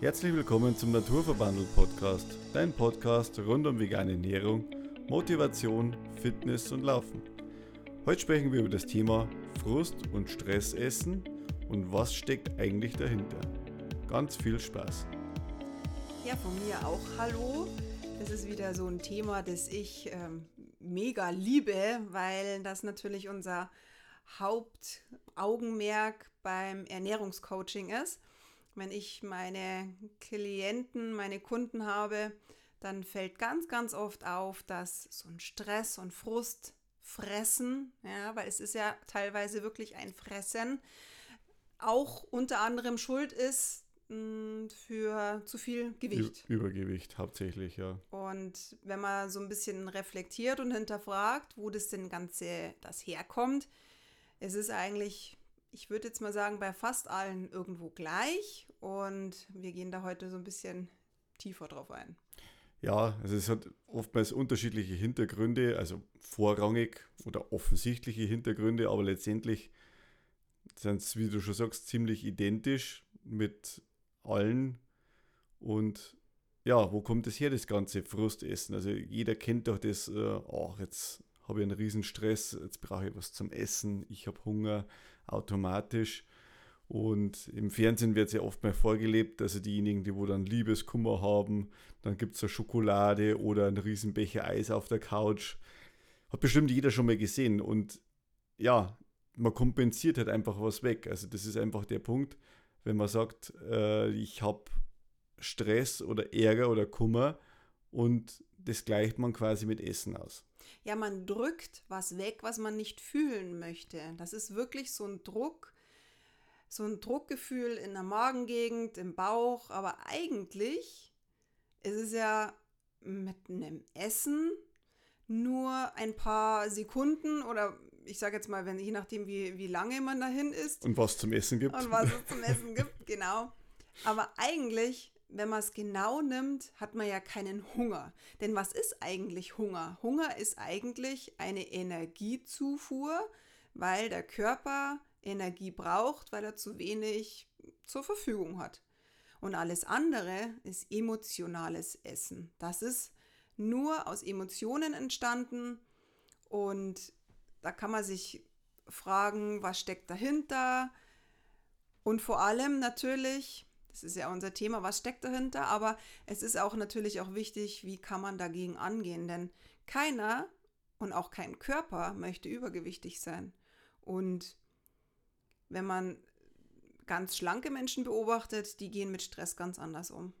Herzlich willkommen zum Naturverbandelt Podcast, dein Podcast rund um vegane Ernährung, Motivation, Fitness und Laufen. Heute sprechen wir über das Thema Frust und Stressessen und was steckt eigentlich dahinter. Ganz viel Spaß. Ja, von mir auch Hallo. Das ist wieder so ein Thema, das ich ähm, mega liebe, weil das natürlich unser Hauptaugenmerk beim Ernährungscoaching ist. Wenn ich meine Klienten, meine Kunden habe, dann fällt ganz, ganz oft auf, dass so ein Stress und Frust fressen, ja, weil es ist ja teilweise wirklich ein Fressen, auch unter anderem schuld ist hm, für zu viel Gewicht. Übergewicht hauptsächlich, ja. Und wenn man so ein bisschen reflektiert und hinterfragt, wo das denn Ganze das herkommt, es ist eigentlich, ich würde jetzt mal sagen, bei fast allen irgendwo gleich. Und wir gehen da heute so ein bisschen tiefer drauf ein. Ja, also es hat oftmals unterschiedliche Hintergründe, also vorrangig oder offensichtliche Hintergründe, aber letztendlich sind es, wie du schon sagst, ziemlich identisch mit allen. Und ja, wo kommt es her, das ganze Frustessen? Also jeder kennt doch das, äh, oh, jetzt habe ich einen riesen Stress, jetzt brauche ich was zum Essen, ich habe Hunger automatisch. Und im Fernsehen wird es ja oft mal vorgelebt, also diejenigen, die wo dann Liebeskummer haben, dann gibt es eine Schokolade oder einen riesen Becher Eis auf der Couch. Hat bestimmt jeder schon mal gesehen. Und ja, man kompensiert halt einfach was weg. Also das ist einfach der Punkt, wenn man sagt, äh, ich habe Stress oder Ärger oder Kummer und das gleicht man quasi mit Essen aus. Ja, man drückt was weg, was man nicht fühlen möchte. Das ist wirklich so ein Druck, so ein Druckgefühl in der Magengegend, im Bauch. Aber eigentlich ist es ja mit einem Essen nur ein paar Sekunden oder ich sage jetzt mal, wenn, je nachdem, wie, wie lange man dahin ist. Und was zum Essen gibt. Und was es zum Essen gibt, genau. Aber eigentlich wenn man es genau nimmt, hat man ja keinen Hunger. Denn was ist eigentlich Hunger? Hunger ist eigentlich eine Energiezufuhr, weil der Körper Energie braucht, weil er zu wenig zur Verfügung hat. Und alles andere ist emotionales Essen. Das ist nur aus Emotionen entstanden und da kann man sich fragen, was steckt dahinter? Und vor allem natürlich, das ist ja unser Thema, was steckt dahinter, aber es ist auch natürlich auch wichtig, wie kann man dagegen angehen, denn keiner und auch kein Körper möchte übergewichtig sein. Und wenn man ganz schlanke Menschen beobachtet, die gehen mit Stress ganz anders um.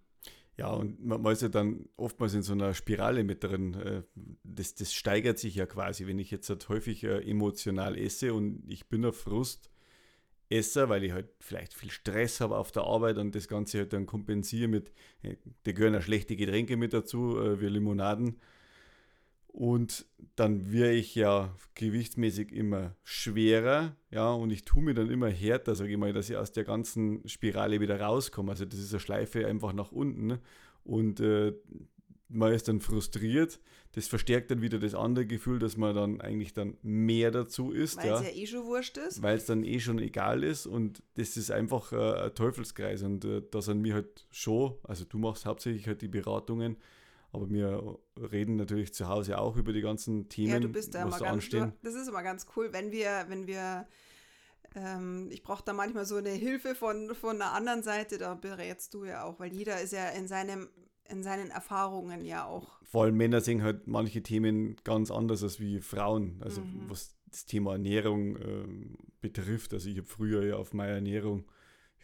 Ja, und man, ist ja dann oftmals in so einer Spirale mit drin. Äh, das, das steigert sich ja quasi, wenn ich jetzt halt häufig äh, emotional esse und ich bin auf Frust, esse, weil ich halt vielleicht viel Stress habe auf der Arbeit und das Ganze halt dann kompensiere mit, äh, da gehören auch schlechte Getränke mit dazu, wie Limonaden. Und dann wäre ich ja gewichtsmäßig immer schwerer, ja, und ich tue mir dann immer härter, sage ich mal, dass ich aus der ganzen Spirale wieder rauskomme. Also das ist eine Schleife einfach nach unten. Und äh, man ist dann frustriert. Das verstärkt dann wieder das andere Gefühl, dass man dann eigentlich dann mehr dazu ist. Weil es ja. ja eh schon wurscht ist. Weil es dann eh schon egal ist und das ist einfach äh, ein Teufelskreis und äh, da sind wir halt schon, also du machst hauptsächlich halt die Beratungen, aber wir reden natürlich zu Hause auch über die ganzen Themen, ja, du bist da was da ganz, anstehen. Das ist immer ganz cool, wenn wir, wenn wir ähm, ich brauche da manchmal so eine Hilfe von, von einer anderen Seite, da berätst du ja auch, weil jeder ist ja in seinem in seinen Erfahrungen ja auch. Vor allem Männer sehen halt manche Themen ganz anders als wie Frauen. Also mhm. was das Thema Ernährung äh, betrifft. Also ich habe früher ja auf meine Ernährung,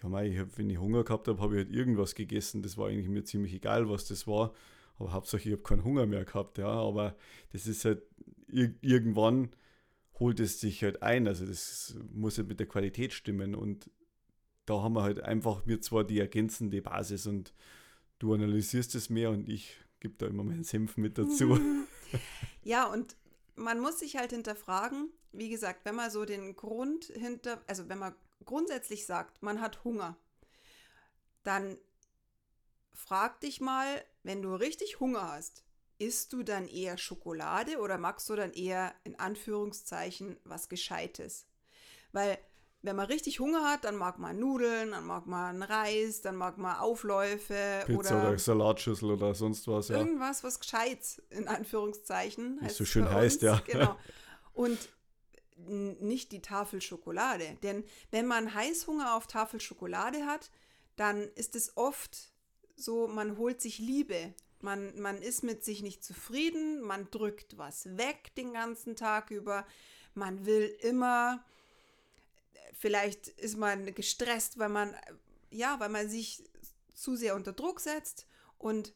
ja, mei, ich hab, wenn ich Hunger gehabt habe, habe ich halt irgendwas gegessen. Das war eigentlich mir ziemlich egal, was das war. Aber Hauptsache, ich habe keinen Hunger mehr gehabt. Ja, aber das ist halt ir irgendwann holt es sich halt ein. Also das muss halt mit der Qualität stimmen. Und da haben wir halt einfach mir zwar die ergänzende Basis und du analysierst es mehr und ich gebe da immer meinen Senf mit dazu. Ja, und man muss sich halt hinterfragen, wie gesagt, wenn man so den Grund hinter, also wenn man grundsätzlich sagt, man hat Hunger, dann frag dich mal, wenn du richtig Hunger hast, isst du dann eher Schokolade oder magst du dann eher in Anführungszeichen was Gescheites? Weil wenn man richtig Hunger hat, dann mag man Nudeln, dann mag man Reis, dann mag man Aufläufe Pizza oder, oder Salatschüssel oder sonst was. Ja. Irgendwas, was gescheit in Anführungszeichen. Wie so schön heißt, ja. Genau. Und nicht die Tafel Schokolade. Denn wenn man Heißhunger auf Tafel Schokolade hat, dann ist es oft so, man holt sich Liebe. Man, man ist mit sich nicht zufrieden, man drückt was weg den ganzen Tag über, man will immer Vielleicht ist man gestresst, weil man, ja, weil man sich zu sehr unter Druck setzt und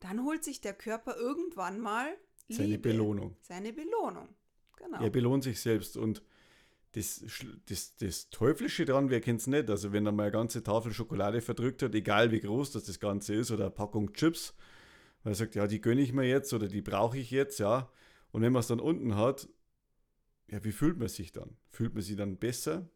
dann holt sich der Körper irgendwann mal Liebe, seine Belohnung. Seine Belohnung, genau. Er belohnt sich selbst und das, das, das Teuflische daran, wer kennt es nicht? Also, wenn er mal eine ganze Tafel Schokolade verdrückt hat, egal wie groß das, das Ganze ist, oder eine Packung Chips, weil er sagt, ja, die gönne ich mir jetzt oder die brauche ich jetzt, ja. Und wenn man es dann unten hat, ja, wie fühlt man sich dann? Fühlt man sich dann besser?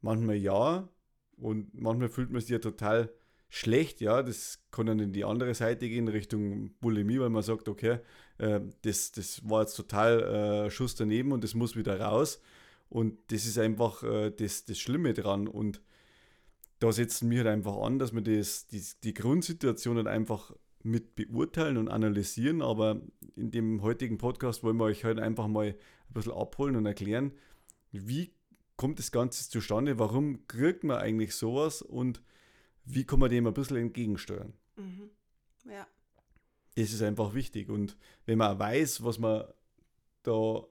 Manchmal ja und manchmal fühlt man sich ja total schlecht, ja, das kann dann in die andere Seite gehen, Richtung Bulimie, weil man sagt, okay, äh, das, das war jetzt total äh, Schuss daneben und das muss wieder raus. Und das ist einfach äh, das, das Schlimme dran. Und da setzen wir halt einfach an, dass wir das, die, die Grundsituation halt einfach mit beurteilen und analysieren. Aber in dem heutigen Podcast wollen wir euch halt einfach mal ein bisschen abholen und erklären, wie kommt das Ganze zustande? Warum kriegt man eigentlich sowas und wie kann man dem ein bisschen entgegensteuern? Mhm. Ja. Das ist einfach wichtig. Und wenn man weiß, was man da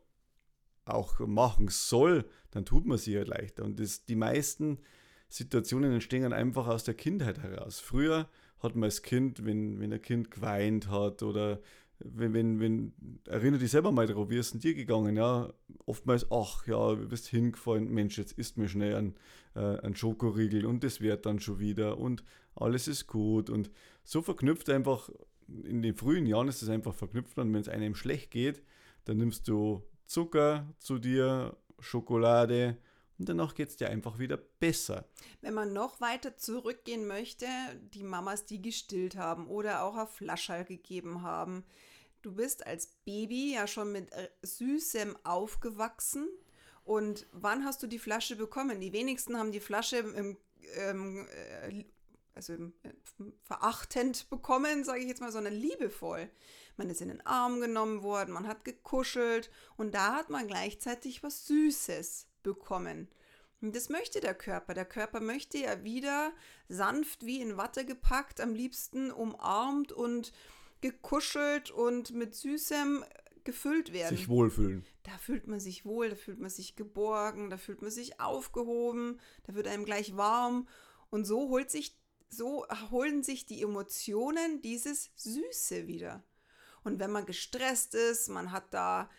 auch machen soll, dann tut man sich halt leichter. Und das, die meisten Situationen entstehen einfach aus der Kindheit heraus. Früher hat man als Kind, wenn, wenn ein Kind geweint hat oder wenn, wenn, wenn, erinnere dich selber mal darauf, wie ist es dir gegangen, ja, oftmals, ach ja, du bist hingefallen, Mensch, jetzt isst mir schnell ein, äh, Schokoriegel und das wird dann schon wieder und alles ist gut und so verknüpft einfach, in den frühen Jahren ist es einfach verknüpft und wenn es einem schlecht geht, dann nimmst du Zucker zu dir, Schokolade und danach geht es dir einfach wieder besser. Wenn man noch weiter zurückgehen möchte, die Mamas, die gestillt haben oder auch auf Flaschall gegeben haben. Du bist als Baby ja schon mit äh, Süßem aufgewachsen. Und wann hast du die Flasche bekommen? Die wenigsten haben die Flasche im, ähm, äh, also im, äh, verachtend bekommen, sage ich jetzt mal, sondern liebevoll. Man ist in den Arm genommen worden, man hat gekuschelt und da hat man gleichzeitig was Süßes bekommen. Und das möchte der Körper. Der Körper möchte ja wieder sanft wie in Watte gepackt, am liebsten umarmt und gekuschelt und mit Süßem gefüllt werden. Sich wohlfühlen. Da fühlt man sich wohl, da fühlt man sich geborgen, da fühlt man sich aufgehoben, da wird einem gleich warm. Und so holt sich, so holen sich die Emotionen dieses Süße wieder. Und wenn man gestresst ist, man hat da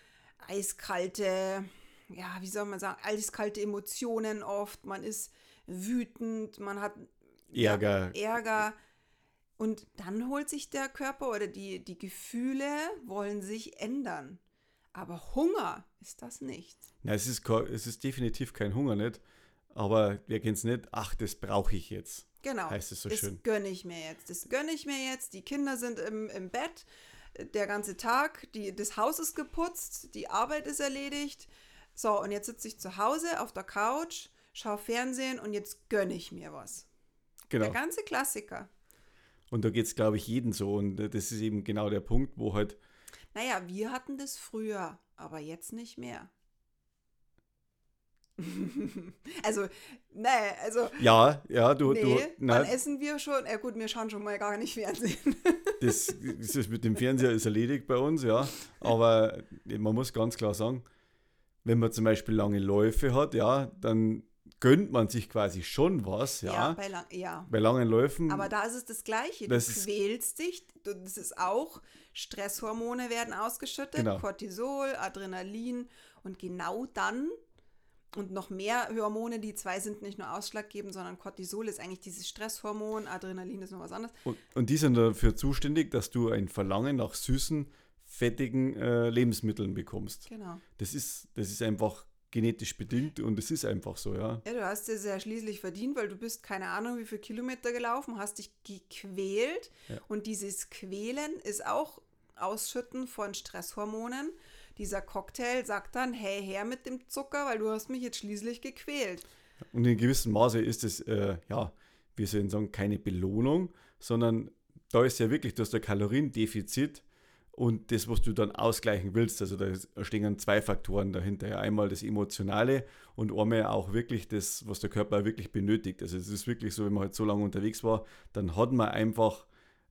eiskalte ja, wie soll man sagen, eiskalte Emotionen oft. Man ist wütend, man hat Ärger. Ja, Ärger. Und dann holt sich der Körper oder die, die Gefühle wollen sich ändern. Aber Hunger ist das nicht. Na, es ist, es ist definitiv kein Hunger nicht. Aber wir kennen es nicht, ach, das brauche ich jetzt. Genau. Heißt es so das schön. Das gönne ich mir jetzt. Das gönne ich mir jetzt. Die Kinder sind im, im Bett. Der ganze Tag, die, das Haus ist geputzt, die Arbeit ist erledigt, so, und jetzt sitze ich zu Hause auf der Couch, schaue Fernsehen und jetzt gönne ich mir was. Genau. Der ganze Klassiker. Und da geht es, glaube ich, jeden so. Und äh, das ist eben genau der Punkt, wo halt. Naja, wir hatten das früher, aber jetzt nicht mehr. also, nee, also. Ja, ja, du. Nee, du na, wann essen wir schon? Ja, gut, wir schauen schon mal gar nicht Fernsehen. das, das mit dem Fernseher ist erledigt bei uns, ja. Aber man muss ganz klar sagen, wenn man zum Beispiel lange Läufe hat, ja, dann gönnt man sich quasi schon was, ja. Ja, bei, lang, ja. bei langen Läufen. Aber da ist es das Gleiche. Du quälst dich, das ist auch, Stresshormone werden ausgeschüttet, genau. Cortisol, Adrenalin und genau dann und noch mehr Hormone, die zwei sind nicht nur ausschlaggebend, sondern Cortisol ist eigentlich dieses Stresshormon, Adrenalin ist noch was anderes. Und, und die sind dafür zuständig, dass du ein Verlangen nach süßen fettigen äh, Lebensmitteln bekommst. Genau. Das ist, das ist einfach genetisch bedingt und es ist einfach so, ja. Ja, du hast es ja schließlich verdient, weil du bist keine Ahnung, wie viele Kilometer gelaufen, hast dich gequält ja. und dieses Quälen ist auch Ausschütten von Stresshormonen. Dieser Cocktail sagt dann, hey, her mit dem Zucker, weil du hast mich jetzt schließlich gequält. Und in gewissem Maße ist es, äh, ja, wir sollen sagen, keine Belohnung, sondern da ist ja wirklich, du hast ein Kaloriendefizit und das, was du dann ausgleichen willst. Also da stehen zwei Faktoren dahinter. Einmal das Emotionale und einmal auch wirklich das, was der Körper wirklich benötigt. Also es ist wirklich so, wenn man halt so lange unterwegs war, dann hat man einfach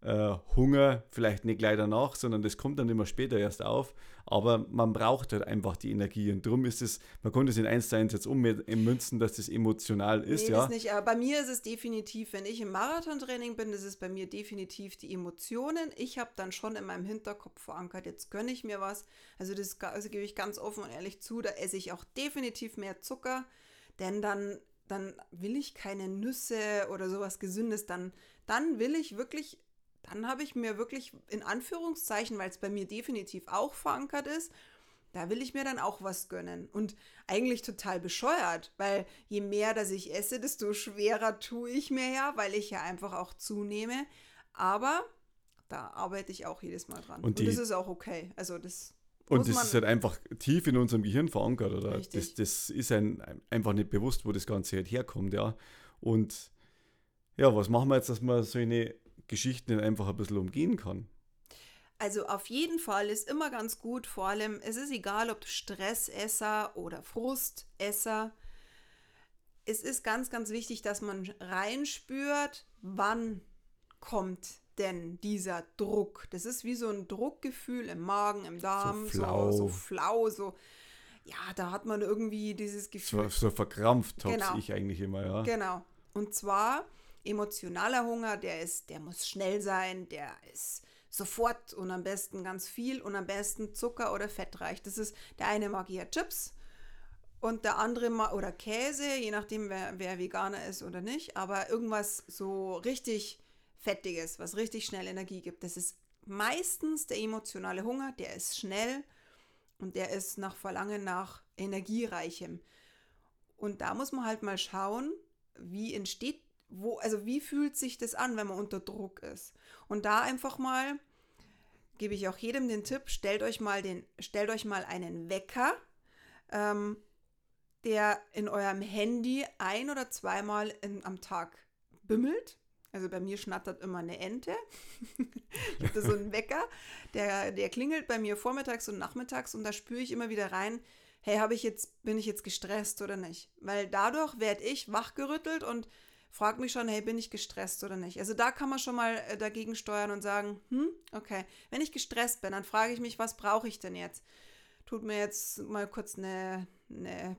äh, Hunger vielleicht nicht gleich danach, sondern das kommt dann immer später erst auf. Aber man braucht halt einfach die Energie und darum ist es, man konnte es in 1 zu 1 jetzt ummünzen, dass das emotional ist. Nee, ja. das nicht, aber bei mir ist es definitiv, wenn ich im Marathontraining bin, ist es bei mir definitiv die Emotionen. Ich habe dann schon in meinem Hinterkopf verankert, jetzt gönne ich mir was. Also das also gebe ich ganz offen und ehrlich zu, da esse ich auch definitiv mehr Zucker, denn dann dann will ich keine Nüsse oder sowas Gesündes, dann, dann will ich wirklich dann habe ich mir wirklich in Anführungszeichen, weil es bei mir definitiv auch verankert ist, da will ich mir dann auch was gönnen. Und eigentlich total bescheuert, weil je mehr das ich esse, desto schwerer tue ich mir ja, weil ich ja einfach auch zunehme. Aber da arbeite ich auch jedes Mal dran. Und, die, und das ist auch okay. Also das. Und das ist halt einfach tief in unserem Gehirn verankert, oder? Das, das ist ein, einfach nicht bewusst, wo das Ganze halt herkommt, ja. Und ja, was machen wir jetzt, dass wir so eine Geschichten einfach ein bisschen umgehen kann. Also auf jeden Fall ist immer ganz gut, vor allem, es ist egal, ob Stressesser oder Frustesser. Es ist ganz, ganz wichtig, dass man reinspürt, wann kommt denn dieser Druck. Das ist wie so ein Druckgefühl im Magen, im Darm, so flau, so, so, flau, so ja, da hat man irgendwie dieses Gefühl. So, so verkrampft habe genau. ich eigentlich immer, ja. Genau. Und zwar Emotionaler Hunger, der ist, der muss schnell sein, der ist sofort und am besten ganz viel und am besten Zucker oder fettreich. Das ist, der eine mag eher Chips und der andere mag, oder Käse, je nachdem, wer, wer Veganer ist oder nicht, aber irgendwas so richtig Fettiges, was richtig schnell Energie gibt. Das ist meistens der emotionale Hunger, der ist schnell und der ist nach Verlangen nach energiereichem. Und da muss man halt mal schauen, wie entsteht wo, also wie fühlt sich das an, wenn man unter Druck ist? Und da einfach mal gebe ich auch jedem den Tipp, stellt euch mal den, stellt euch mal einen Wecker, ähm, der in eurem Handy ein oder zweimal in, am Tag bimmelt. Also bei mir schnattert immer eine Ente. ich habe so einen Wecker, der, der klingelt bei mir vormittags und nachmittags und da spüre ich immer wieder rein, hey, habe ich jetzt, bin ich jetzt gestresst oder nicht? Weil dadurch werde ich wachgerüttelt und frag mich schon, hey, bin ich gestresst oder nicht? Also da kann man schon mal äh, dagegen steuern und sagen, hm, okay, wenn ich gestresst bin, dann frage ich mich, was brauche ich denn jetzt? Tut mir jetzt mal kurz eine, eine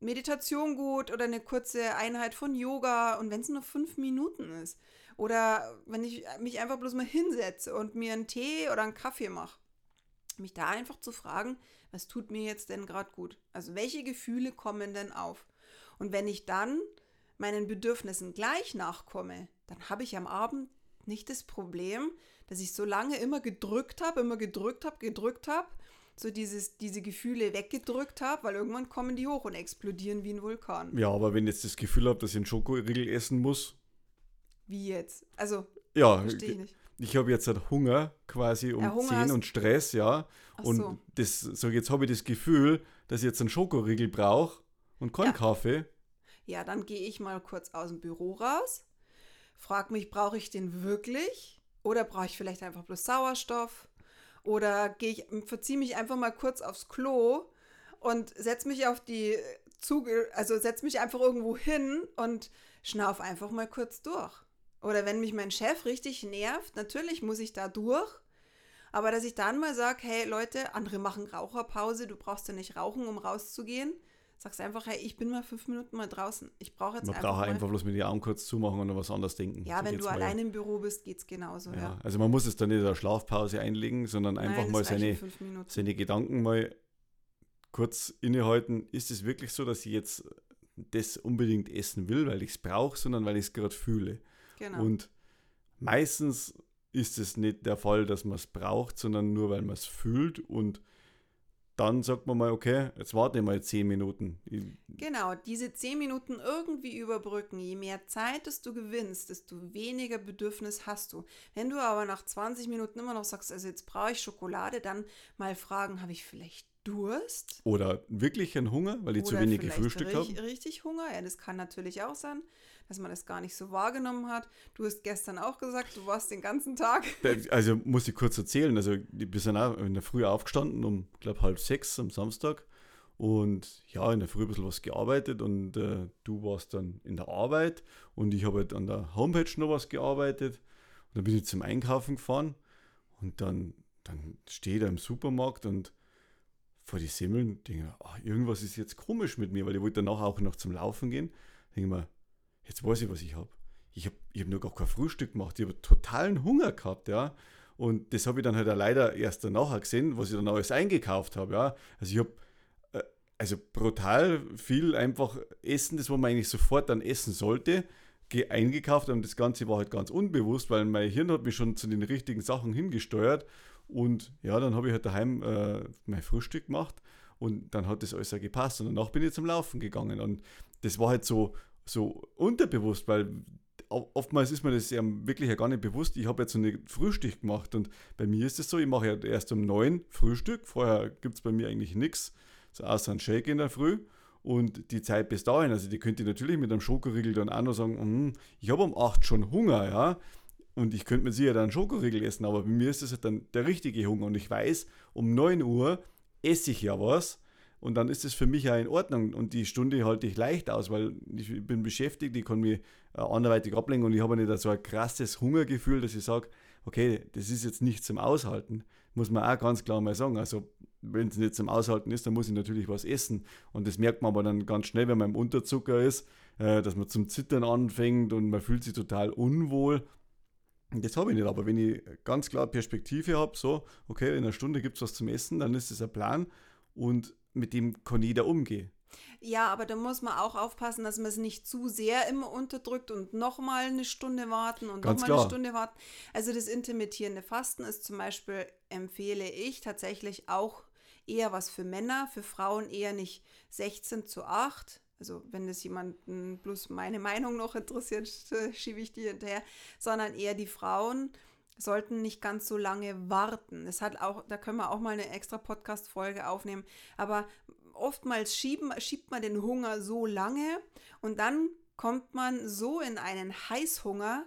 Meditation gut oder eine kurze Einheit von Yoga und wenn es nur fünf Minuten ist. Oder wenn ich mich einfach bloß mal hinsetze und mir einen Tee oder einen Kaffee mache. Mich da einfach zu fragen, was tut mir jetzt denn gerade gut? Also welche Gefühle kommen denn auf? Und wenn ich dann meinen Bedürfnissen gleich nachkomme, dann habe ich am Abend nicht das Problem, dass ich so lange immer gedrückt habe, immer gedrückt habe, gedrückt habe, so dieses, diese Gefühle weggedrückt habe, weil irgendwann kommen die hoch und explodieren wie ein Vulkan. Ja, aber wenn ich jetzt das Gefühl habe, dass ich einen Schokoriegel essen muss. Wie jetzt? Also, ja, verstehe ich nicht. Ich habe jetzt halt Hunger quasi um ja, Hunger 10 und Stress, ja. Ach und so. das, so jetzt habe ich das Gefühl, dass ich jetzt einen Schokoriegel brauche und keinen ja. Kaffee. Ja, dann gehe ich mal kurz aus dem Büro raus, frage mich, brauche ich den wirklich? Oder brauche ich vielleicht einfach bloß Sauerstoff? Oder gehe ich, verziehe mich einfach mal kurz aufs Klo und setze mich auf die Zuge, also setze mich einfach irgendwo hin und schnauf einfach mal kurz durch. Oder wenn mich mein Chef richtig nervt, natürlich muss ich da durch. Aber dass ich dann mal sage, hey Leute, andere machen Raucherpause, du brauchst ja nicht rauchen, um rauszugehen sagst einfach, hey, ich bin mal fünf Minuten mal draußen. Ich brauche jetzt Man einfach. Man braucht einfach bloß mit die Augen kurz zumachen und an was anderes denken. Ja, so wenn du allein im Büro bist, geht es genauso. Ja. ja. Also man muss es dann nicht in der Schlafpause einlegen, sondern einfach Nein, mal seine, seine Gedanken mal kurz innehalten. Ist es wirklich so, dass ich jetzt das unbedingt essen will, weil ich es brauche, sondern weil ich es gerade fühle? Genau. Und meistens ist es nicht der Fall, dass man es braucht, sondern nur weil man es fühlt und dann sagt man mal, okay, jetzt warte ich mal zehn Minuten. Genau, diese zehn Minuten irgendwie überbrücken. Je mehr Zeit du gewinnst, desto weniger Bedürfnis hast du. Wenn du aber nach 20 Minuten immer noch sagst, also jetzt brauche ich Schokolade, dann mal fragen, habe ich vielleicht Durst. Oder wirklich einen Hunger, weil ich zu wenig gefrühstückt habe. Richtig Hunger, ja, das kann natürlich auch sein, dass man das gar nicht so wahrgenommen hat. Du hast gestern auch gesagt, du warst den ganzen Tag. Also muss ich kurz erzählen, also wir sind auch in der Früh aufgestanden, um, glaube halb sechs am Samstag. Und ja, in der Früh ein bisschen was gearbeitet und äh, du warst dann in der Arbeit und ich habe halt an der Homepage noch was gearbeitet. Und dann bin ich zum Einkaufen gefahren und dann, dann stehe ich da im Supermarkt und vor die Semmeln denke ach, irgendwas ist jetzt komisch mit mir, weil ich wollte danach auch noch zum Laufen gehen. Denke mir, jetzt weiß ich, was ich habe. Ich habe ich hab nur gar kein Frühstück gemacht. Ich habe totalen Hunger gehabt, ja. Und das habe ich dann halt leider erst danach gesehen, was ich dann alles eingekauft habe, ja. Also ich habe äh, also brutal viel einfach Essen, das man eigentlich sofort dann essen sollte, eingekauft und das Ganze war halt ganz unbewusst, weil mein Hirn hat mich schon zu den richtigen Sachen hingesteuert und ja, dann habe ich halt daheim äh, mein Frühstück gemacht und dann hat das alles auch gepasst. Und danach bin ich zum Laufen gegangen. Und das war halt so, so unterbewusst, weil oftmals ist mir das ja wirklich ja gar nicht bewusst. Ich habe jetzt so eine Frühstück gemacht und bei mir ist es so, ich mache ja erst um neun Frühstück. Vorher gibt es bei mir eigentlich nichts, so außer ein Shake in der Früh. Und die Zeit bis dahin, also die könnte ich natürlich mit einem Schokoriegel dann auch noch sagen, mm, ich habe um acht schon Hunger, ja. Und ich könnte mir sicher dann Schokoriegel essen, aber bei mir ist das halt dann der richtige Hunger. Und ich weiß, um 9 Uhr esse ich ja was. Und dann ist es für mich ja in Ordnung. Und die Stunde halte ich leicht aus, weil ich bin beschäftigt, ich kann mich äh, anderweitig ablenken und ich habe nicht so ein krasses Hungergefühl, dass ich sage, okay, das ist jetzt nicht zum Aushalten. Muss man auch ganz klar mal sagen. Also, wenn es nicht zum Aushalten ist, dann muss ich natürlich was essen. Und das merkt man aber dann ganz schnell, wenn man im Unterzucker ist, äh, dass man zum Zittern anfängt und man fühlt sich total unwohl. Das habe ich nicht, aber wenn ich ganz klar Perspektive habe, so, okay, in einer Stunde gibt es was zum Essen, dann ist das ein Plan und mit dem kann jeder umgehen. Ja, aber da muss man auch aufpassen, dass man es nicht zu sehr immer unterdrückt und nochmal eine Stunde warten und nochmal eine Stunde warten. Also das intermittierende Fasten ist zum Beispiel, empfehle ich tatsächlich auch eher was für Männer, für Frauen eher nicht 16 zu 8, also wenn es jemanden bloß meine Meinung noch interessiert, schiebe ich die hinterher, sondern eher die Frauen sollten nicht ganz so lange warten. Es hat auch, da können wir auch mal eine extra Podcast-Folge aufnehmen, aber oftmals schieben, schiebt man den Hunger so lange und dann kommt man so in einen Heißhunger,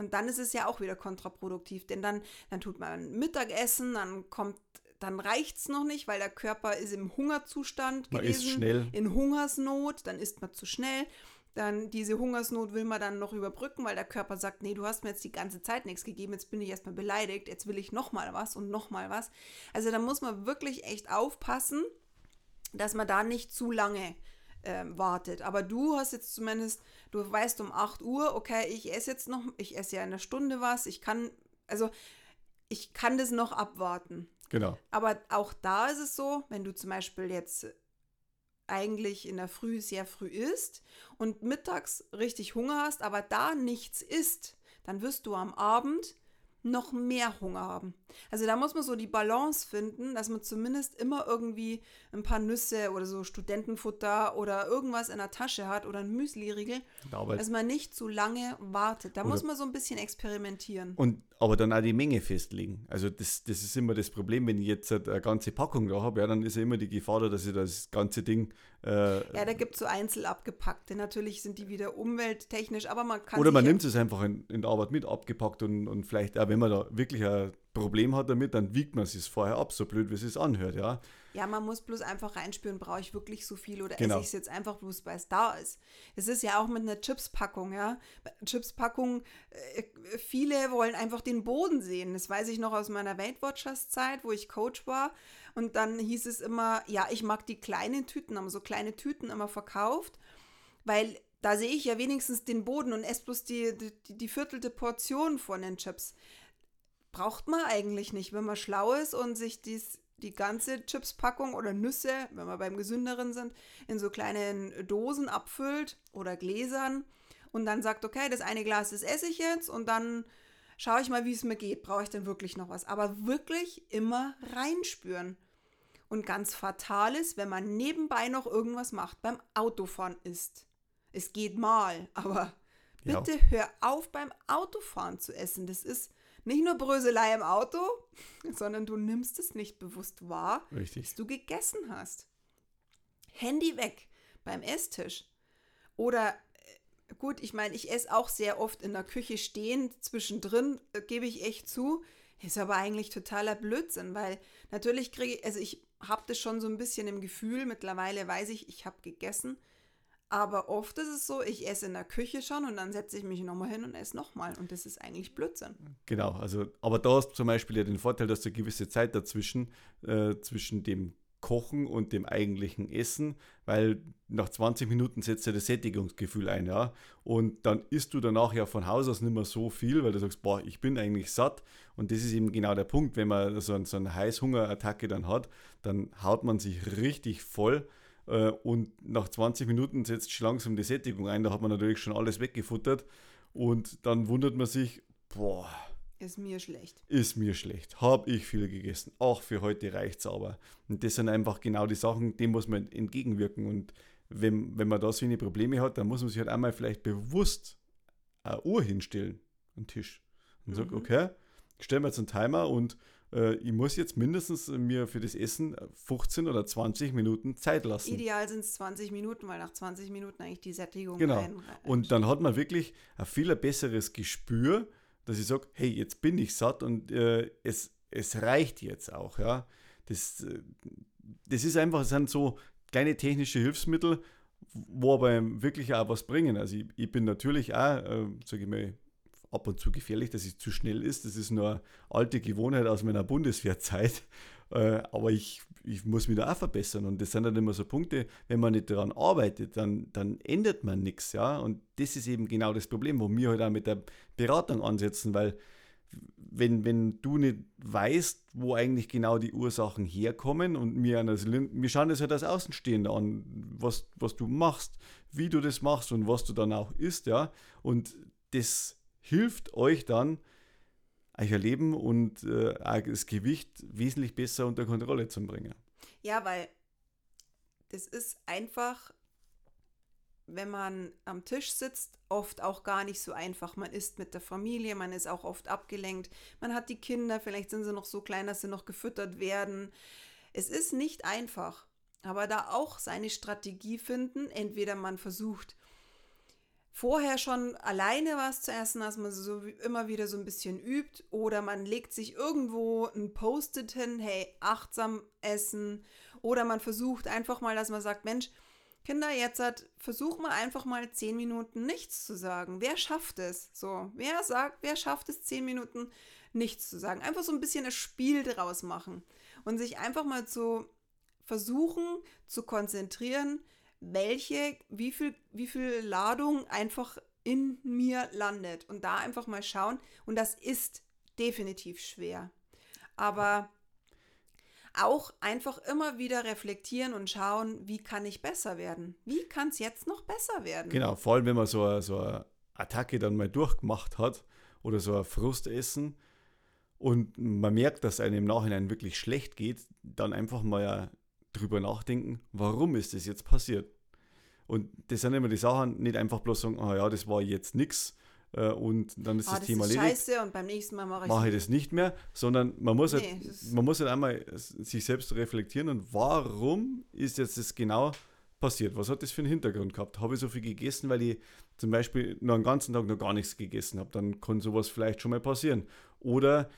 und dann ist es ja auch wieder kontraproduktiv, denn dann, dann tut man Mittagessen, dann kommt dann reicht es noch nicht, weil der Körper ist im Hungerzustand man gewesen, ist schnell. in Hungersnot, dann isst man zu schnell. Dann diese Hungersnot will man dann noch überbrücken, weil der Körper sagt, nee, du hast mir jetzt die ganze Zeit nichts gegeben, jetzt bin ich erstmal beleidigt, jetzt will ich nochmal was und nochmal was. Also da muss man wirklich echt aufpassen, dass man da nicht zu lange äh, wartet. Aber du hast jetzt zumindest, du weißt um 8 Uhr, okay, ich esse jetzt noch, ich esse ja in einer Stunde was, ich kann, also ich kann das noch abwarten. Genau. Aber auch da ist es so, wenn du zum Beispiel jetzt eigentlich in der Früh sehr früh isst und mittags richtig Hunger hast, aber da nichts isst, dann wirst du am Abend noch mehr Hunger haben. Also da muss man so die Balance finden, dass man zumindest immer irgendwie ein paar Nüsse oder so Studentenfutter oder irgendwas in der Tasche hat oder ein Müsli-Riegel, dass man nicht zu lange wartet. Da muss man so ein bisschen experimentieren. Und aber dann auch die Menge festlegen. Also das, das ist immer das Problem, wenn ich jetzt eine ganze Packung da habe, ja, dann ist ja immer die Gefahr da, dass ich das ganze Ding. Äh, ja, da gibt es so einzeln abgepackte. Natürlich sind die wieder umwelttechnisch, aber man kann. Oder man nimmt es einfach in, in der Arbeit mit abgepackt und, und vielleicht auch, wenn man da wirklich ein Problem hat damit, dann wiegt man es vorher ab, so blöd wie es sich anhört, ja. Ja, man muss bloß einfach reinspüren, brauche ich wirklich so viel oder genau. esse ich es jetzt einfach bloß, weil es da ist. Es ist ja auch mit einer Chips-Packung, ja. Chips-Packung, äh, viele wollen einfach den Boden sehen. Das weiß ich noch aus meiner Weight Watchers Zeit, wo ich Coach war. Und dann hieß es immer, ja, ich mag die kleinen Tüten, haben so kleine Tüten immer verkauft, weil da sehe ich ja wenigstens den Boden und esse bloß die, die, die viertelte Portion von den Chips braucht man eigentlich nicht, wenn man schlau ist und sich dies, die ganze Chipspackung oder Nüsse, wenn wir beim gesünderen sind, in so kleinen Dosen abfüllt oder Gläsern und dann sagt, okay, das eine Glas, das esse ich jetzt und dann schaue ich mal, wie es mir geht. Brauche ich denn wirklich noch was? Aber wirklich immer reinspüren. Und ganz fatal ist, wenn man nebenbei noch irgendwas macht, beim Autofahren ist. Es geht mal, aber Ja. Bitte hör auf beim Autofahren zu essen. Das ist nicht nur Bröselei im Auto, sondern du nimmst es nicht bewusst wahr, Richtig. dass du gegessen hast. Handy weg beim Esstisch. Oder äh, gut, ich meine, ich esse auch sehr oft in der Küche stehend, zwischendrin, äh, gebe ich echt zu. Ist aber eigentlich totaler Blödsinn, weil natürlich kriege ich, also ich habe das schon so ein bisschen im Gefühl, mittlerweile weiß ich, ich habe gegessen. Aber oft ist es so, ich esse in der Küche schon und dann setze ich mich nochmal hin und esse nochmal. Und das ist eigentlich Blödsinn. Genau, also, aber da hast du zum Beispiel ja den Vorteil, dass du eine gewisse Zeit dazwischen, äh, zwischen dem Kochen und dem eigentlichen Essen, weil nach 20 Minuten setzt ja das Sättigungsgefühl ein, ja. Und dann isst du danach ja von Haus aus nicht mehr so viel, weil du sagst, boah, ich bin eigentlich satt. Und das ist eben genau der Punkt, wenn man so, ein, so eine Heißhungerattacke dann hat, dann haut man sich richtig voll und nach 20 Minuten setzt schon langsam die Sättigung ein. Da hat man natürlich schon alles weggefuttert und dann wundert man sich, boah, ist mir schlecht. Ist mir schlecht. Hab ich viel gegessen. Auch für heute reicht's aber. Und das sind einfach genau die Sachen, dem muss man entgegenwirken. Und wenn, wenn man da so eine Probleme hat, dann muss man sich halt einmal vielleicht bewusst eine Uhr hinstellen, einen Tisch. Und mhm. sagt, okay, ich stelle mir jetzt einen Timer und äh, ich muss jetzt mindestens mir für das Essen 15 oder 20 Minuten Zeit lassen. Ideal sind es 20 Minuten, weil nach 20 Minuten eigentlich die Sättigung Genau. Rein, und dann hat man wirklich ein viel besseres Gespür, dass ich sage, hey, jetzt bin ich satt und äh, es, es reicht jetzt auch. Ja? Das, äh, das ist einfach, sind so kleine technische Hilfsmittel, wo aber wirklich auch was bringen. Also ich, ich bin natürlich auch, äh, sage ich mal, ab und zu gefährlich, dass es zu schnell ist. Das ist nur eine alte Gewohnheit aus meiner Bundeswehrzeit. Äh, aber ich, ich muss mich da auch verbessern. Und das sind dann immer so Punkte, wenn man nicht daran arbeitet, dann, dann ändert man nichts. Ja? Und das ist eben genau das Problem, wo wir halt auch mit der Beratung ansetzen, weil wenn, wenn du nicht weißt, wo eigentlich genau die Ursachen herkommen und wir, wir schauen das halt als Außenstehende an, was, was du machst, wie du das machst und was du dann auch isst, ja. Und das hilft euch dann, euer Leben und äh, das Gewicht wesentlich besser unter Kontrolle zu bringen. Ja, weil das ist einfach, wenn man am Tisch sitzt, oft auch gar nicht so einfach. Man isst mit der Familie, man ist auch oft abgelenkt, man hat die Kinder, vielleicht sind sie noch so klein, dass sie noch gefüttert werden. Es ist nicht einfach, aber da auch seine Strategie finden. Entweder man versucht, vorher schon alleine was zu essen, dass man so immer wieder so ein bisschen übt oder man legt sich irgendwo ein Post-it hin, hey, achtsam essen oder man versucht einfach mal, dass man sagt, Mensch, Kinder, jetzt hat, versuch mal einfach mal zehn Minuten nichts zu sagen. Wer schafft es? So, wer sagt, wer schafft es, zehn Minuten nichts zu sagen? Einfach so ein bisschen ein Spiel draus machen und sich einfach mal zu versuchen zu konzentrieren, welche, wie viel, wie viel Ladung einfach in mir landet. Und da einfach mal schauen. Und das ist definitiv schwer. Aber auch einfach immer wieder reflektieren und schauen, wie kann ich besser werden? Wie kann es jetzt noch besser werden? Genau, vor allem wenn man so eine, so eine Attacke dann mal durchgemacht hat oder so ein Frustessen und man merkt, dass einem im Nachhinein wirklich schlecht geht, dann einfach mal drüber nachdenken, warum ist das jetzt passiert? Und das sind immer die Sachen, nicht einfach bloß sagen, ah ja, das war jetzt nichts äh, und dann ist ah, das, das Thema ist erledigt. Scheiße und beim nächsten Mal mache ich mache ich das nicht mehr, sondern man muss, halt, nee, halt, man muss halt einmal sich selbst reflektieren und warum ist jetzt das genau passiert? Was hat das für einen Hintergrund gehabt? Habe ich so viel gegessen, weil ich zum Beispiel noch einen ganzen Tag noch gar nichts gegessen habe? Dann kann sowas vielleicht schon mal passieren. Oder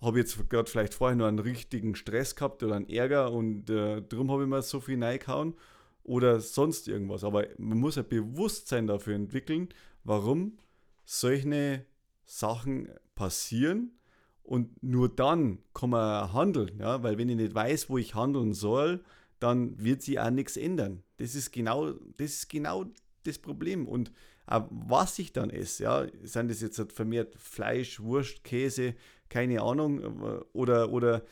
habe jetzt gerade vielleicht vorher nur einen richtigen Stress gehabt oder einen Ärger und äh, darum habe ich mir so viel reingehauen oder sonst irgendwas. Aber man muss ein Bewusstsein dafür entwickeln, warum solche Sachen passieren und nur dann kann man handeln. Ja? Weil wenn ich nicht weiß, wo ich handeln soll, dann wird sich auch nichts ändern. Das ist genau das, ist genau das Problem. Und was ich dann esse, ja, sind das jetzt halt vermehrt Fleisch, Wurst, Käse, keine Ahnung, oder, oder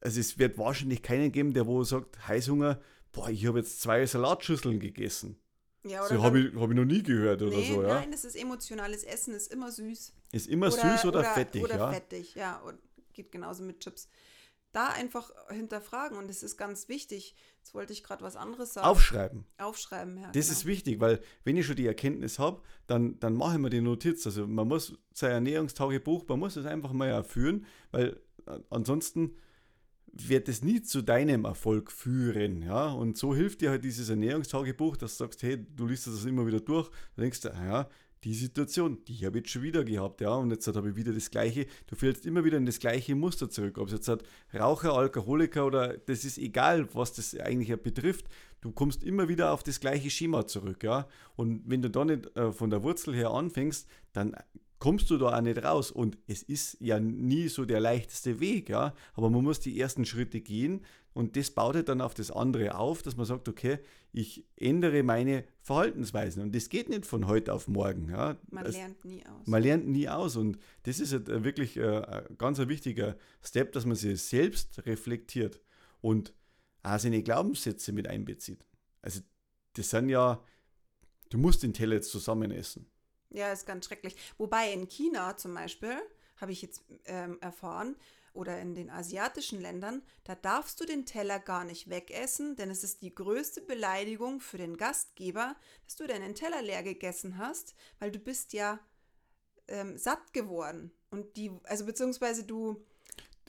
also es wird wahrscheinlich keinen geben, der wo sagt, Heißhunger, boah, ich habe jetzt zwei Salatschüsseln gegessen. Ja, oder so habe ich, hab ich noch nie gehört nee, oder so, ja? Nein, das ist emotionales Essen, ist immer süß. Ist immer oder, süß oder, oder, fettig, oder ja? fettig, ja. Und geht genauso mit Chips. Da einfach hinterfragen und das ist ganz wichtig. Jetzt wollte ich gerade was anderes sagen. Aufschreiben. Aufschreiben, ja. Das genau. ist wichtig, weil wenn ich schon die Erkenntnis habe, dann, dann mache ich mir die Notiz. Also man muss sein Ernährungstagebuch, man muss es einfach mal erführen, weil äh, ansonsten wird es nie zu deinem Erfolg führen. Ja? Und so hilft dir halt dieses Ernährungstagebuch, dass du sagst, hey, du liest das immer wieder durch, dann denkst du, ah ja, die Situation, die habe ich jetzt schon wieder gehabt, ja, und jetzt habe ich wieder das Gleiche. Du fällst immer wieder in das gleiche Muster zurück. Ob es jetzt hat Raucher, Alkoholiker oder das ist egal, was das eigentlich betrifft. Du kommst immer wieder auf das gleiche Schema zurück, ja. Und wenn du da nicht äh, von der Wurzel her anfängst, dann kommst du da auch nicht raus. Und es ist ja nie so der leichteste Weg, ja. Aber man muss die ersten Schritte gehen und das baut halt dann auf das andere auf, dass man sagt, okay, ich ändere meine Verhaltensweisen. Und das geht nicht von heute auf morgen. Ja. Man das, lernt nie aus. Man lernt nie aus. Und das ist halt wirklich äh, ein ganz ein wichtiger Step, dass man sich selbst reflektiert und auch seine Glaubenssätze mit einbezieht. Also das sind ja, du musst den Teller jetzt zusammen essen. Ja, ist ganz schrecklich. Wobei in China zum Beispiel, habe ich jetzt ähm, erfahren, oder in den asiatischen Ländern, da darfst du den Teller gar nicht wegessen, denn es ist die größte Beleidigung für den Gastgeber, dass du deinen Teller leer gegessen hast, weil du bist ja ähm, satt geworden. Und die, also beziehungsweise du.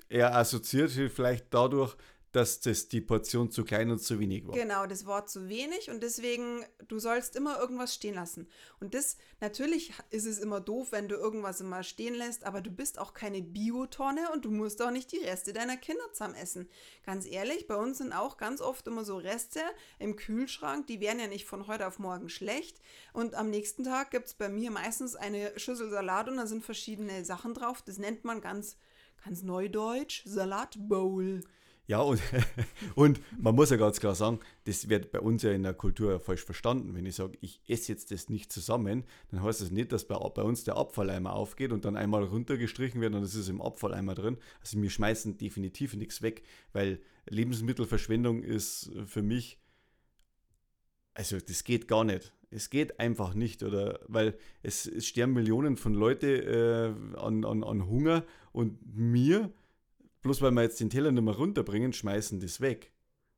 Er assoziiert vielleicht dadurch, dass das die Portion zu klein und zu wenig war. Genau, das Wort zu wenig und deswegen, du sollst immer irgendwas stehen lassen. Und das, natürlich ist es immer doof, wenn du irgendwas immer stehen lässt, aber du bist auch keine Biotonne und du musst auch nicht die Reste deiner Kinder zusammen essen. Ganz ehrlich, bei uns sind auch ganz oft immer so Reste im Kühlschrank, die werden ja nicht von heute auf morgen schlecht. Und am nächsten Tag gibt es bei mir meistens eine Schüssel Salat und da sind verschiedene Sachen drauf. Das nennt man ganz, ganz neudeutsch Salatbowl. Ja, und, und man muss ja ganz klar sagen, das wird bei uns ja in der Kultur falsch verstanden. Wenn ich sage, ich esse jetzt das nicht zusammen, dann heißt das nicht, dass bei, bei uns der Abfalleimer aufgeht und dann einmal runtergestrichen wird und es ist im Abfalleimer drin. Also wir schmeißen definitiv nichts weg, weil Lebensmittelverschwendung ist für mich, also das geht gar nicht. Es geht einfach nicht, oder weil es, es sterben Millionen von Leuten äh, an, an, an Hunger und mir bloß weil wir jetzt den Teller nicht mehr runterbringen, schmeißen das weg.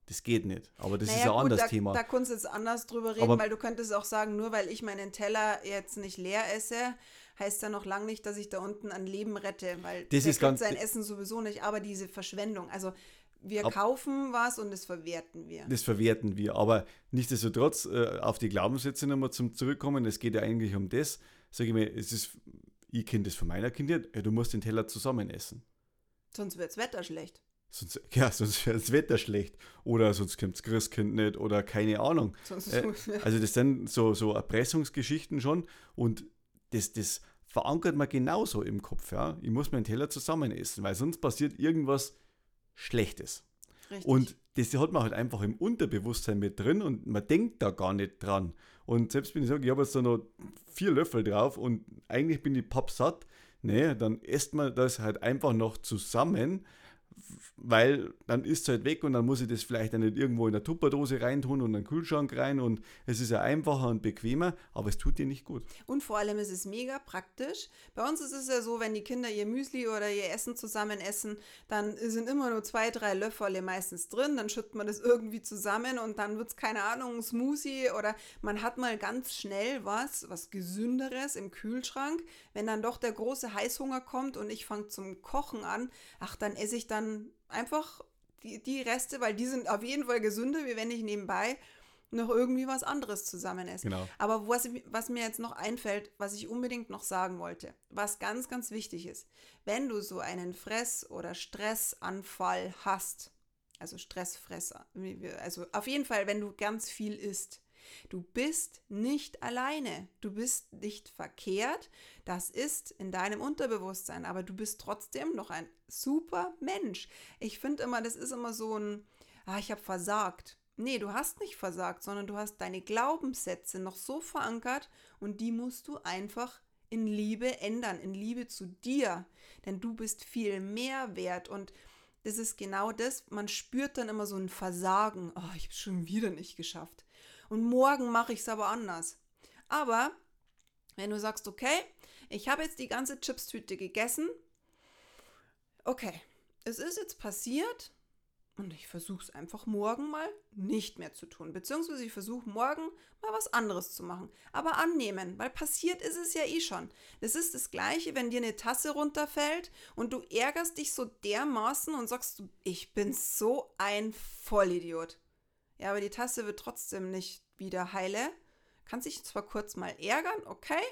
Das geht nicht. Aber das naja, ist ja ein anderes da, Thema. Da kannst du jetzt anders drüber reden, Aber weil du könntest auch sagen, nur weil ich meinen Teller jetzt nicht leer esse, heißt ja noch lange nicht, dass ich da unten an Leben rette, weil das ist ganz, sein Essen sowieso nicht. Aber diese Verschwendung, also wir ab, kaufen was und das verwerten wir. Das verwerten wir. Aber nichtsdestotrotz, äh, auf die Glaubenssätze nochmal zum Zurückkommen, es geht ja eigentlich um das, sage ich mir, es ist, ich kenne das von meiner Kindheit, ja, du musst den Teller zusammen essen. Sonst wird das Wetter schlecht. Sonst, ja, sonst wird das Wetter schlecht. Oder sonst kommt das Christkind nicht oder keine Ahnung. Äh, also das sind so, so Erpressungsgeschichten schon und das, das verankert man genauso im Kopf. Ja? Ich muss meinen Teller zusammen essen, weil sonst passiert irgendwas Schlechtes. Richtig. Und das hat man halt einfach im Unterbewusstsein mit drin und man denkt da gar nicht dran. Und selbst wenn ich sage, ich habe jetzt da noch vier Löffel drauf und eigentlich bin ich pappsatt, Nee, dann isst man das halt einfach noch zusammen weil dann ist es halt weg und dann muss ich das vielleicht dann nicht irgendwo in der Tupperdose reintun und in den Kühlschrank rein und es ist ja einfacher und bequemer, aber es tut dir nicht gut. Und vor allem ist es mega praktisch. Bei uns ist es ja so, wenn die Kinder ihr Müsli oder ihr Essen zusammen essen, dann sind immer nur zwei, drei Löffel meistens drin, dann schüttet man das irgendwie zusammen und dann wird es, keine Ahnung, ein Smoothie oder man hat mal ganz schnell was, was Gesünderes im Kühlschrank. Wenn dann doch der große Heißhunger kommt und ich fange zum Kochen an, ach, dann esse ich dann einfach die, die Reste, weil die sind auf jeden Fall gesünder, wie wenn ich nebenbei noch irgendwie was anderes zusammen esse. Genau. Aber was, was mir jetzt noch einfällt, was ich unbedingt noch sagen wollte, was ganz, ganz wichtig ist, wenn du so einen Fress- oder Stressanfall hast, also Stressfresser, also auf jeden Fall, wenn du ganz viel isst, Du bist nicht alleine. Du bist nicht verkehrt. Das ist in deinem Unterbewusstsein, aber du bist trotzdem noch ein super Mensch. Ich finde immer, das ist immer so ein, ah, ich habe versagt. Nee, du hast nicht versagt, sondern du hast deine Glaubenssätze noch so verankert und die musst du einfach in Liebe ändern, in Liebe zu dir. Denn du bist viel mehr wert und das ist genau das, man spürt dann immer so ein Versagen. Oh, ich habe es schon wieder nicht geschafft und morgen mache ich es aber anders. Aber wenn du sagst, okay, ich habe jetzt die ganze Chipstüte gegessen, okay, es ist jetzt passiert und ich versuche es einfach morgen mal nicht mehr zu tun. Beziehungsweise ich versuche morgen mal was anderes zu machen. Aber annehmen, weil passiert ist es ja eh schon. Das ist das Gleiche, wenn dir eine Tasse runterfällt und du ärgerst dich so dermaßen und sagst, ich bin so ein Vollidiot. Ja, aber die Tasse wird trotzdem nicht wieder heile. Kann sich zwar kurz mal ärgern, okay,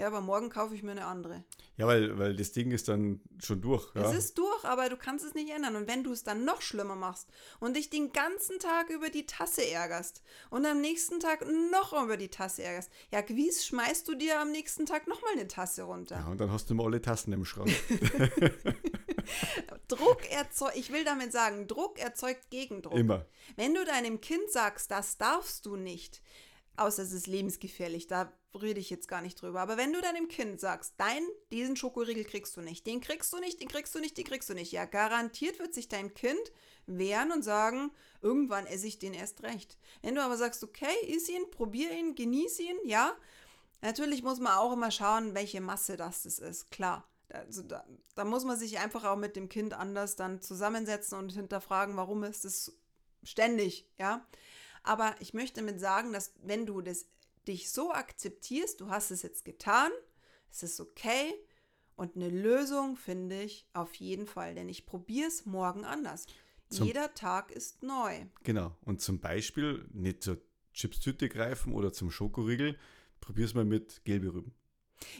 ja, aber morgen kaufe ich mir eine andere. Ja, weil, weil das Ding ist dann schon durch. Ja? Es ist durch, aber du kannst es nicht ändern. Und wenn du es dann noch schlimmer machst und dich den ganzen Tag über die Tasse ärgerst und am nächsten Tag noch über die Tasse ärgerst, ja, gewiss schmeißt du dir am nächsten Tag nochmal eine Tasse runter. Ja, und dann hast du mal alle Tassen im Schrank. Druck erzeugt, ich will damit sagen, Druck erzeugt Gegendruck. Immer. Wenn du deinem Kind sagst, das darfst du nicht, außer es ist lebensgefährlich, da rede ich jetzt gar nicht drüber. Aber wenn du deinem Kind sagst, dein, diesen Schokoriegel kriegst du nicht, den kriegst du nicht, den kriegst du nicht, den kriegst du nicht, ja, garantiert wird sich dein Kind wehren und sagen, irgendwann esse ich den erst recht. Wenn du aber sagst, okay, iss ihn, probier ihn, genieß ihn, ja, natürlich muss man auch immer schauen, welche Masse das ist, klar. Also da, da muss man sich einfach auch mit dem Kind anders dann zusammensetzen und hinterfragen, warum ist es ständig, ja. Aber ich möchte damit sagen, dass wenn du das dich so akzeptierst, du hast es jetzt getan, es ist okay und eine Lösung finde ich auf jeden Fall, denn ich probiere es morgen anders. Zum Jeder Tag ist neu. Genau. Und zum Beispiel nicht zur Chipstüte greifen oder zum Schokoriegel, probier es mal mit gelbe Rüben.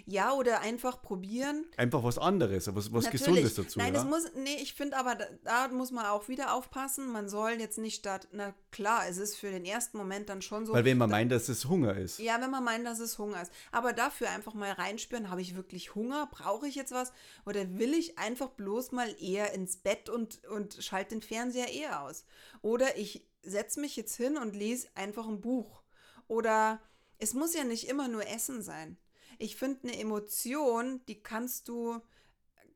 Ja, oder einfach probieren. Einfach was anderes, was, was Gesundes dazu. Nein, ja? das muss, nee, ich finde aber, da, da, muss man auch wieder aufpassen. Man soll jetzt nicht statt, na klar, es ist für den ersten Moment dann schon so. Weil wenn man da, meint, dass es Hunger ist. Ja, wenn man meint, dass es Hunger ist. Aber dafür einfach mal reinspüren, habe ich wirklich Hunger? Brauche ich jetzt was? Oder will ich einfach bloß mal eher ins Bett und, und schalte den Fernseher eher aus? Oder ich setze mich jetzt hin und lese einfach ein Buch. Oder es muss ja nicht immer nur Essen sein ich finde, eine Emotion, die kannst du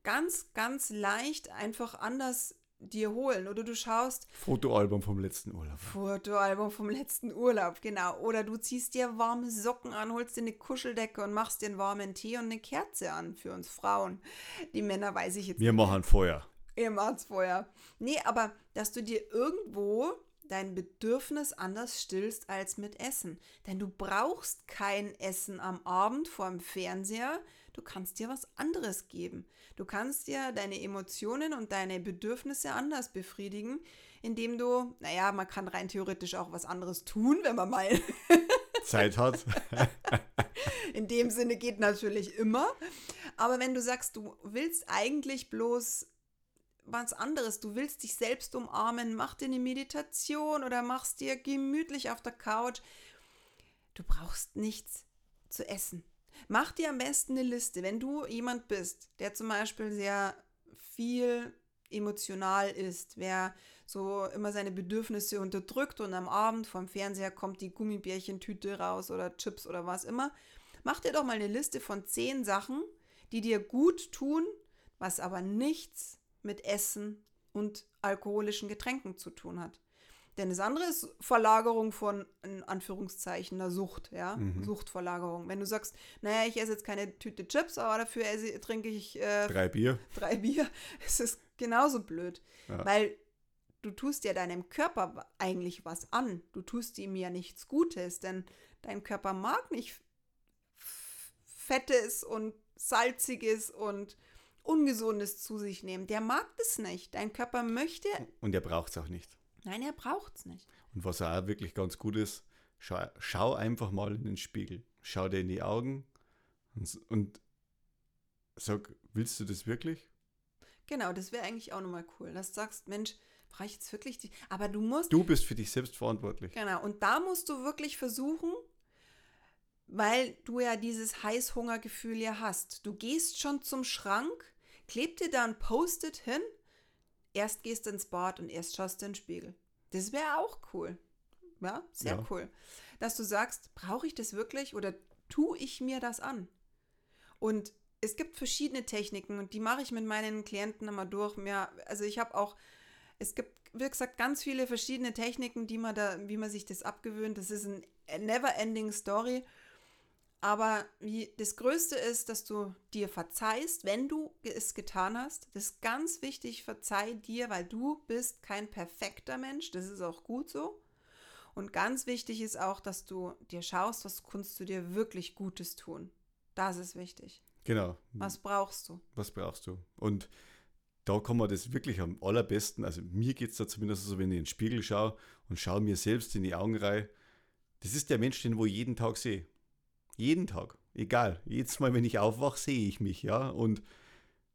ganz, ganz leicht einfach anders dir holen. Oder du schaust. Fotoalbum vom letzten Urlaub. Fotoalbum vom letzten Urlaub, genau. Oder du ziehst dir warme Socken an, holst dir eine Kuscheldecke und machst dir einen warmen Tee und eine Kerze an für uns Frauen. Die Männer weiß ich jetzt Wir nicht. machen Feuer. Ihr macht's Feuer. Nee, aber dass du dir irgendwo dein Bedürfnis anders stillst als mit Essen. Denn du brauchst kein Essen am Abend vorm Fernseher. Du kannst dir was anderes geben. Du kannst dir deine Emotionen und deine Bedürfnisse anders befriedigen, indem du, naja, man kann rein theoretisch auch was anderes tun, wenn man mal Zeit hat. In dem Sinne geht natürlich immer. Aber wenn du sagst, du willst eigentlich bloß was anderes. Du willst dich selbst umarmen, mach dir eine Meditation oder machst dir gemütlich auf der Couch. Du brauchst nichts zu essen. Mach dir am besten eine Liste, wenn du jemand bist, der zum Beispiel sehr viel emotional ist, wer so immer seine Bedürfnisse unterdrückt und am Abend vom Fernseher kommt die Gummibärchentüte raus oder Chips oder was immer. Mach dir doch mal eine Liste von zehn Sachen, die dir gut tun, was aber nichts mit Essen und alkoholischen Getränken zu tun hat. Denn das andere ist Verlagerung von, in Anführungszeichen, einer Sucht, ja, mhm. Suchtverlagerung. Wenn du sagst, naja, ich esse jetzt keine Tüte Chips, aber dafür esse, trinke ich äh, drei Bier. Drei Bier, es ist genauso blöd. Ja. Weil du tust ja deinem Körper eigentlich was an. Du tust ihm ja nichts Gutes, denn dein Körper mag nicht Fettes und Salziges und Ungesundes zu sich nehmen. Der mag das nicht. Dein Körper möchte. Und er braucht es auch nicht. Nein, er braucht es nicht. Und was auch wirklich ganz gut ist, schau, schau, einfach mal in den Spiegel. Schau dir in die Augen und, und sag, willst du das wirklich? Genau, das wäre eigentlich auch nochmal cool, dass du sagst, Mensch, brauche ich jetzt wirklich die. Aber du musst. Du bist für dich selbst verantwortlich. Genau, und da musst du wirklich versuchen, weil du ja dieses Heißhungergefühl ja hast. Du gehst schon zum Schrank Kleb dir da ein Post-it hin, erst gehst du ins Bad und erst schaust du in den Spiegel. Das wäre auch cool. Ja, sehr ja. cool. Dass du sagst, brauche ich das wirklich oder tue ich mir das an? Und es gibt verschiedene Techniken und die mache ich mit meinen Klienten immer durch. Ja, also ich habe auch, es gibt, wie gesagt, ganz viele verschiedene Techniken, die man da, wie man sich das abgewöhnt. Das ist ein never-ending Story. Aber wie, das Größte ist, dass du dir verzeihst, wenn du es getan hast. Das ist ganz wichtig, verzeih dir, weil du bist kein perfekter Mensch. Das ist auch gut so. Und ganz wichtig ist auch, dass du dir schaust, was kannst du dir wirklich Gutes tun. Das ist wichtig. Genau. Was brauchst du? Was brauchst du? Und da kann man das wirklich am allerbesten, also mir geht es da zumindest so, wenn ich in den Spiegel schaue und schaue mir selbst in die Augen rein. Das ist der Mensch, den ich jeden Tag sehe. Jeden Tag. Egal. Jedes Mal, wenn ich aufwache, sehe ich mich, ja. Und,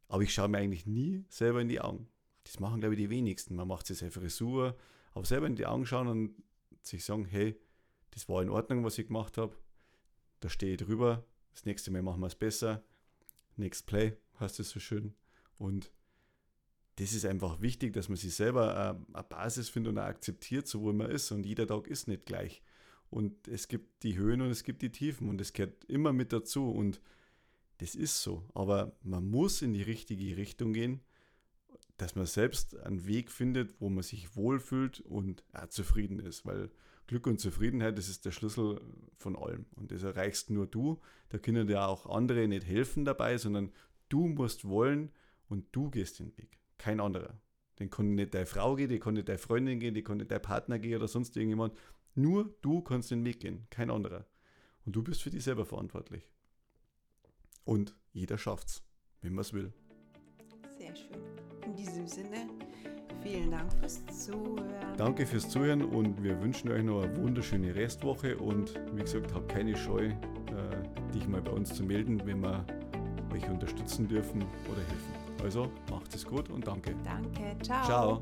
aber ich schaue mir eigentlich nie selber in die Augen. Das machen, glaube ich, die wenigsten. Man macht sich seine Frisur, aber selber in die Augen schauen und sich sagen, hey, das war in Ordnung, was ich gemacht habe. Da stehe ich drüber. Das nächste Mal machen wir es besser. Next Play, heißt es so schön. Und das ist einfach wichtig, dass man sich selber äh, eine Basis findet und akzeptiert, so wo man ist. Und jeder Tag ist nicht gleich. Und es gibt die Höhen und es gibt die Tiefen und es gehört immer mit dazu und das ist so. Aber man muss in die richtige Richtung gehen, dass man selbst einen Weg findet, wo man sich wohlfühlt und auch zufrieden ist, weil Glück und Zufriedenheit, das ist der Schlüssel von allem. Und das erreichst nur du. Da können dir auch andere nicht helfen dabei, sondern du musst wollen und du gehst den Weg. Kein anderer. Den kann nicht deine Frau gehen, die kann nicht deine Freundin gehen, die kann nicht dein Partner gehen oder sonst irgendjemand. Nur du kannst den Weg gehen, kein anderer. Und du bist für dich selber verantwortlich. Und jeder schafft's, wenn man es will. Sehr schön. In diesem Sinne, vielen Dank fürs Zuhören. Danke fürs Zuhören und wir wünschen euch noch eine wunderschöne Restwoche und wie gesagt, habt keine Scheu, äh, dich mal bei uns zu melden, wenn wir euch unterstützen dürfen oder helfen. Also macht es gut und danke. Danke, ciao. Ciao.